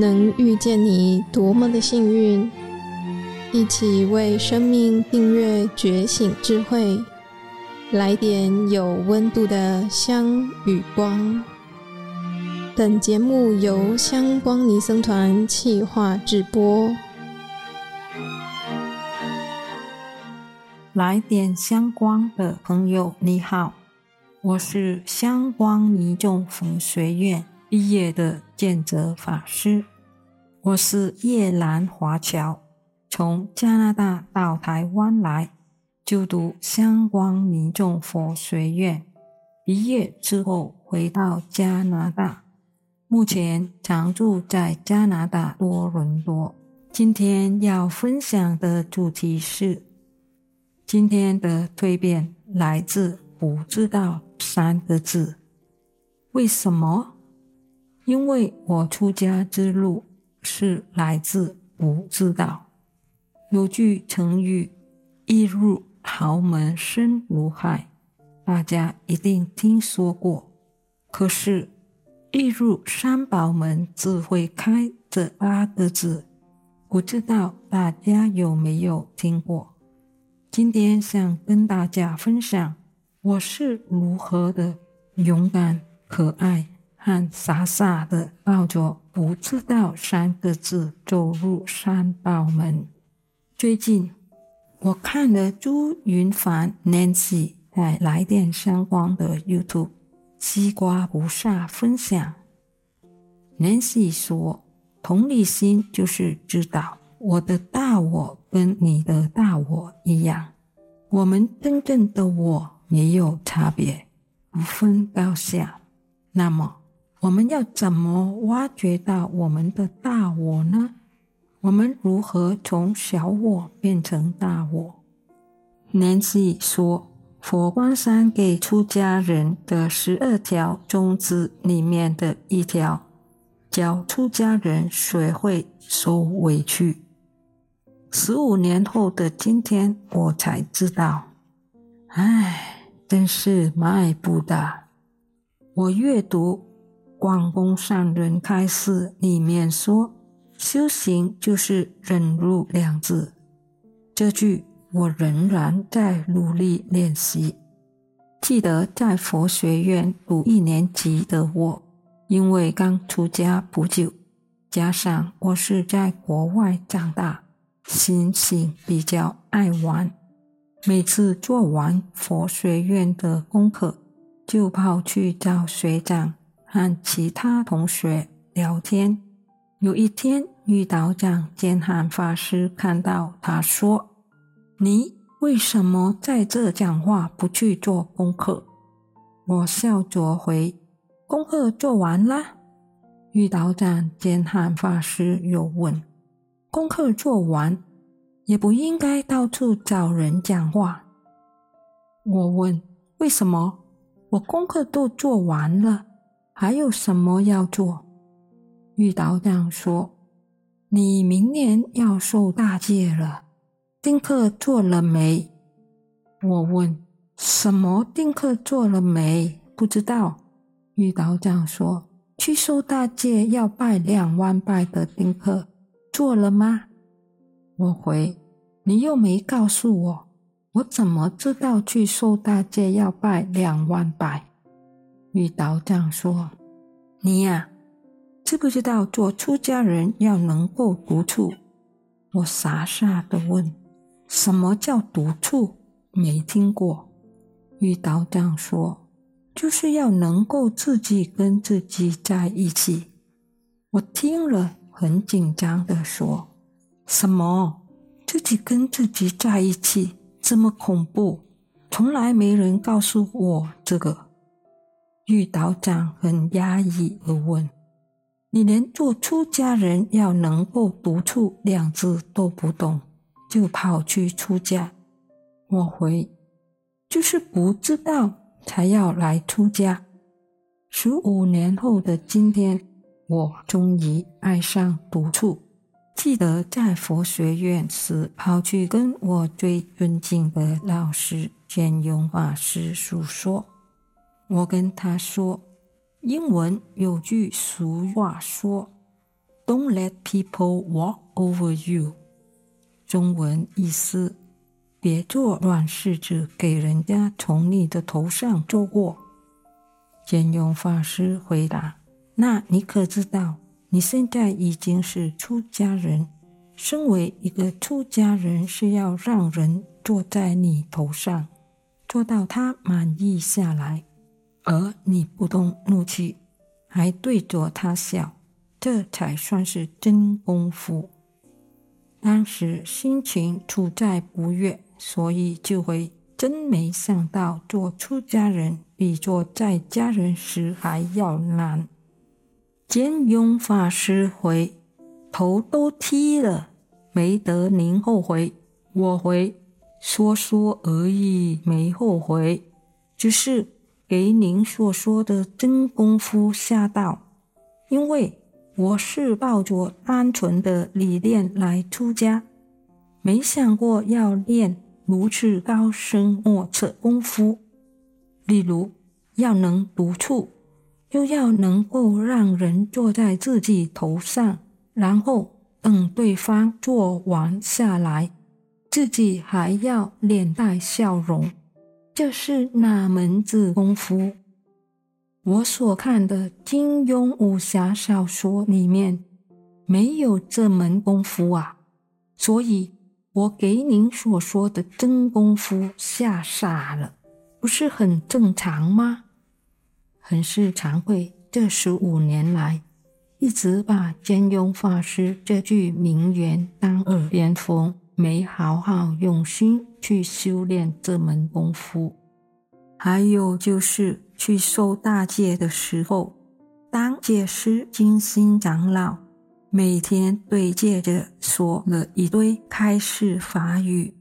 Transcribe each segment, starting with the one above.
能遇见你多么的幸运！一起为生命订阅觉醒智慧，来点有温度的香与光。本节目由香光尼僧团企划制播。来点香光的朋友，你好，我是香光尼众佛学院毕业的见泽法师。我是越南华侨，从加拿大到台湾来就读香光民众佛学院，毕业之后回到加拿大，目前常住在加拿大多伦多。今天要分享的主题是：今天的蜕变来自“不知道”三个字。为什么？因为我出家之路。是来自不知道。有句成语“一入豪门深如海”，大家一定听说过。可是“一入三宝门自会开”这八个字，不知道大家有没有听过？今天想跟大家分享我是如何的勇敢、可爱。和傻傻的抱着“不知道”三个字走入三宝门。最近我看了朱云凡 Nancy 在来点香光的 YouTube 西瓜菩萨分享。Nancy 说：“同理心就是知道我的大我跟你的大我一样，我们真正的我没有差别，不分高下。那么。”我们要怎么挖掘到我们的大我呢？我们如何从小我变成大我？Nancy 说，佛光山给出家人的十二条宗旨里面的一条，教出家人学会受委屈。十五年后的今天，我才知道，唉，真是迈步大。我阅读。广公善人开示里面说：“修行就是忍辱两字。”这句我仍然在努力练习。记得在佛学院读一年级的我，因为刚出家不久，加上我是在国外长大，心性比较爱玩。每次做完佛学院的功课，就跑去找学长。和其他同学聊天。有一天，玉道长兼汉法师看到他说：“你为什么在这讲话，不去做功课？”我笑着回：“功课做完了。”玉道长兼汉法师又问：“功课做完，也不应该到处找人讲话？”我问：“为什么？我功课都做完了。”还有什么要做？玉道长说：“你明年要受大戒了，丁课做了没？”我问：“什么丁课做了没？”不知道。玉道长说：“去受大戒要拜两万拜的丁课，做了吗？”我回：“你又没告诉我，我怎么知道去受大戒要拜两万拜？”玉道长说：“你呀，知不知道做出家人要能够独处？”我傻傻的问：“什么叫独处？没听过。”玉道长说：“就是要能够自己跟自己在一起。”我听了很紧张的说：“什么？自己跟自己在一起？这么恐怖？从来没人告诉我这个。”玉道长很压抑地问：“你连做出家人要能够独处两字都不懂，就跑去出家？”我回：“就是不知道才要来出家。”十五年后的今天，我终于爱上独处。记得在佛学院时，跑去跟我最尊敬的老师见永法师诉说。我跟他说，英文有句俗话说 Don't let people walk over you。中文意思：别做软柿子，给人家从你的头上走过。见雍法师回答：“那你可知道，你现在已经是出家人。身为一个出家人，是要让人坐在你头上，坐到他满意下来，而你不动怒气，还对着他笑，这才算是真功夫。当时心情处在不悦，所以就会。”真没想到，做出家人比做在家人时还要难。见雍法师回：“头都剃了，没得您后悔。”我回：“说说而已，没后悔，只是给您所说的真功夫吓到，因为我是抱着单纯的理念来出家，没想过要练。”如此高深莫测功夫，例如要能独处，又要能够让人坐在自己头上，然后等对方坐完下来，自己还要脸带笑容，这是哪门子功夫？我所看的金庸武侠小说里面没有这门功夫啊，所以。我给您所说的真功夫吓傻了，不是很正常吗？很是惭愧，这十五年来一直把金庸法师这句名言当耳边风，没好好用心去修炼这门功夫。还有就是去受大戒的时候，当戒师金星长老。每天对戒者说了一堆开示法语，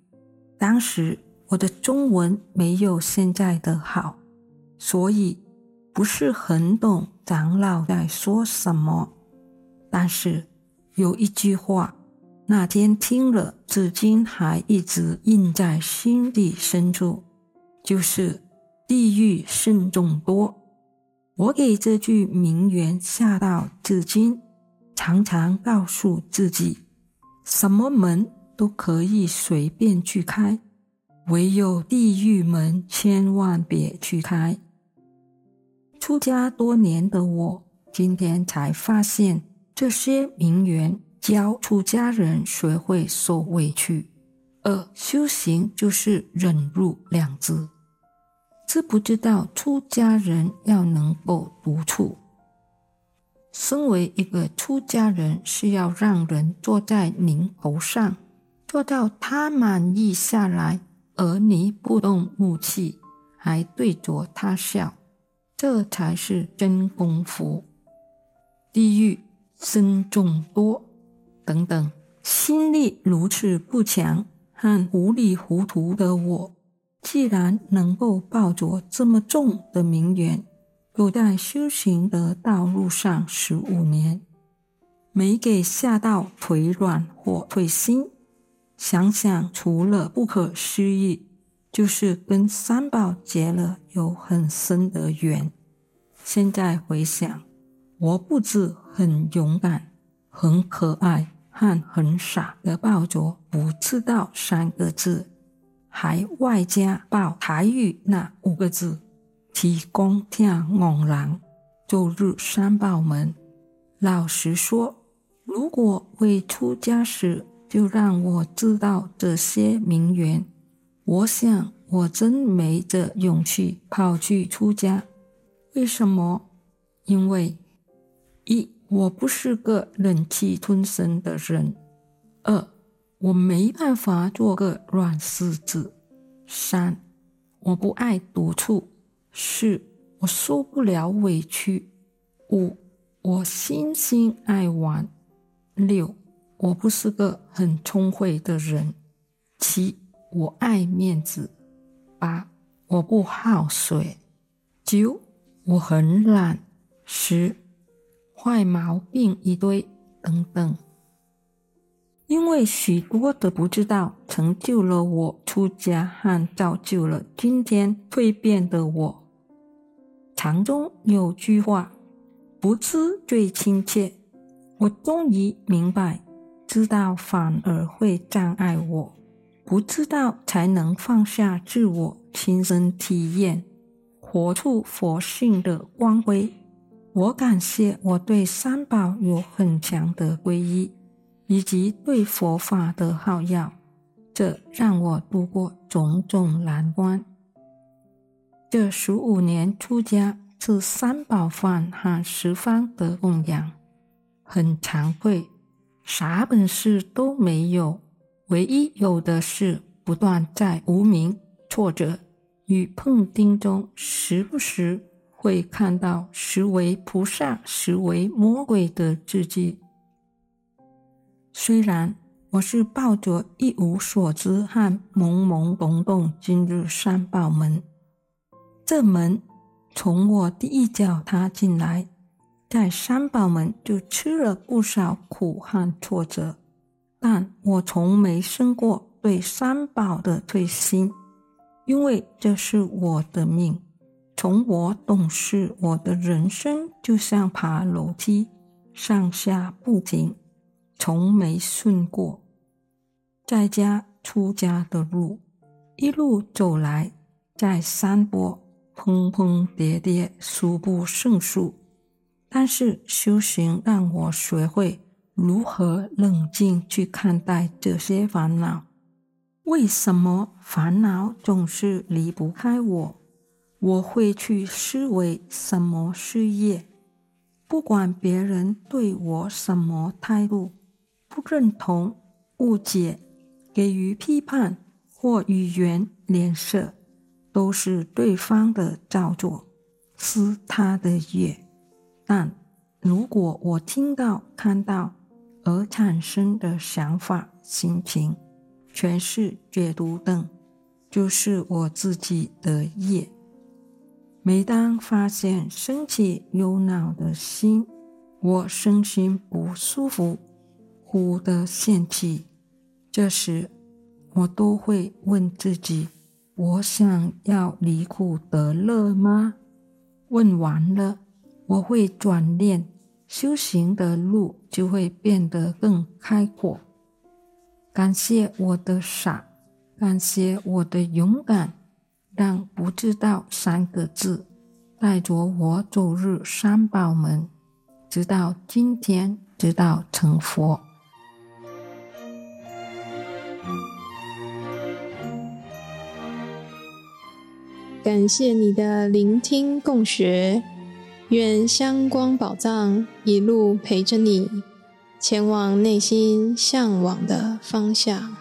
当时我的中文没有现在的好，所以不是很懂长老在说什么。但是有一句话，那天听了，至今还一直印在心底深处，就是“地狱僧众多”。我给这句名言吓到至今。常常告诉自己，什么门都可以随便去开，唯有地狱门千万别去开。出家多年的我，今天才发现，这些名言教出家人学会受委屈，而修行就是忍辱两字。知不知道出家人要能够独处？身为一个出家人，是要让人坐在您头上，坐到他满意下来，而你不动怒气，还对着他笑，这才是真功夫。地狱僧众多，等等，心力如此不强和糊里糊涂的我，既然能够抱着这么重的名言。走在修行的道路上十五年，没给吓到腿软或腿心。想想，除了不可思议，就是跟三宝结了有很深的缘。现在回想，我不止很勇敢、很可爱，还很傻的抱着“不知道”三个字，还外加抱台语那五个字。提供听昂然走入三宝门。老实说，如果未出家时就让我知道这些名言，我想我真没这勇气跑去出家。为什么？因为一，我不是个忍气吞声的人；二，我没办法做个软柿子；三，我不爱独处。四，我受不了委屈；五，我心性爱玩；六，我不是个很聪慧的人；七，我爱面子；八，我不好水；九，我很懒；十，坏毛病一堆，等等。因为许多的不知道，成就了我出家，和造就了今天蜕变的我。禅中有句话：“不知最亲切，我终于明白，知道反而会障碍我，不知道才能放下自我，亲身体验，活出佛性的光辉。我感谢我对三宝有很强的皈依，以及对佛法的好药，这让我度过种种难关。这十五年出家，吃三宝饭和十方的供养，很惭愧，啥本事都没有，唯一有的是不断在无名、挫折与碰钉中，时不时。会看到实为菩萨、实为魔鬼的自己。虽然我是抱着一无所知和懵懵懂懂进入三宝门，这门从我第一脚踏进来，在三宝门就吃了不少苦和挫折，但我从没生过对三宝的退心，因为这是我的命。从我懂事，我的人生就像爬楼梯，上下不停，从没顺过。在家出家的路，一路走来，在山坡碰碰跌跌，数不胜数。但是修行让我学会如何冷静去看待这些烦恼。为什么烦恼总是离不开我？我会去思维什么是业，不管别人对我什么态度，不认同、误解、给予批判或语言脸色，都是对方的造作，是他的业。但如果我听到、看到而产生的想法、心情，全是解读等，就是我自己的业。每当发现生起忧恼的心，我身心不舒服，忽的现起，这时我都会问自己：我想要离苦得乐吗？问完了，我会转念，修行的路就会变得更开阔。感谢我的傻，感谢我的勇敢。让不知道三个字带着我走入三宝门，直到今天，直到成佛。感谢你的聆听共学，愿香光宝藏一路陪着你，前往内心向往的方向。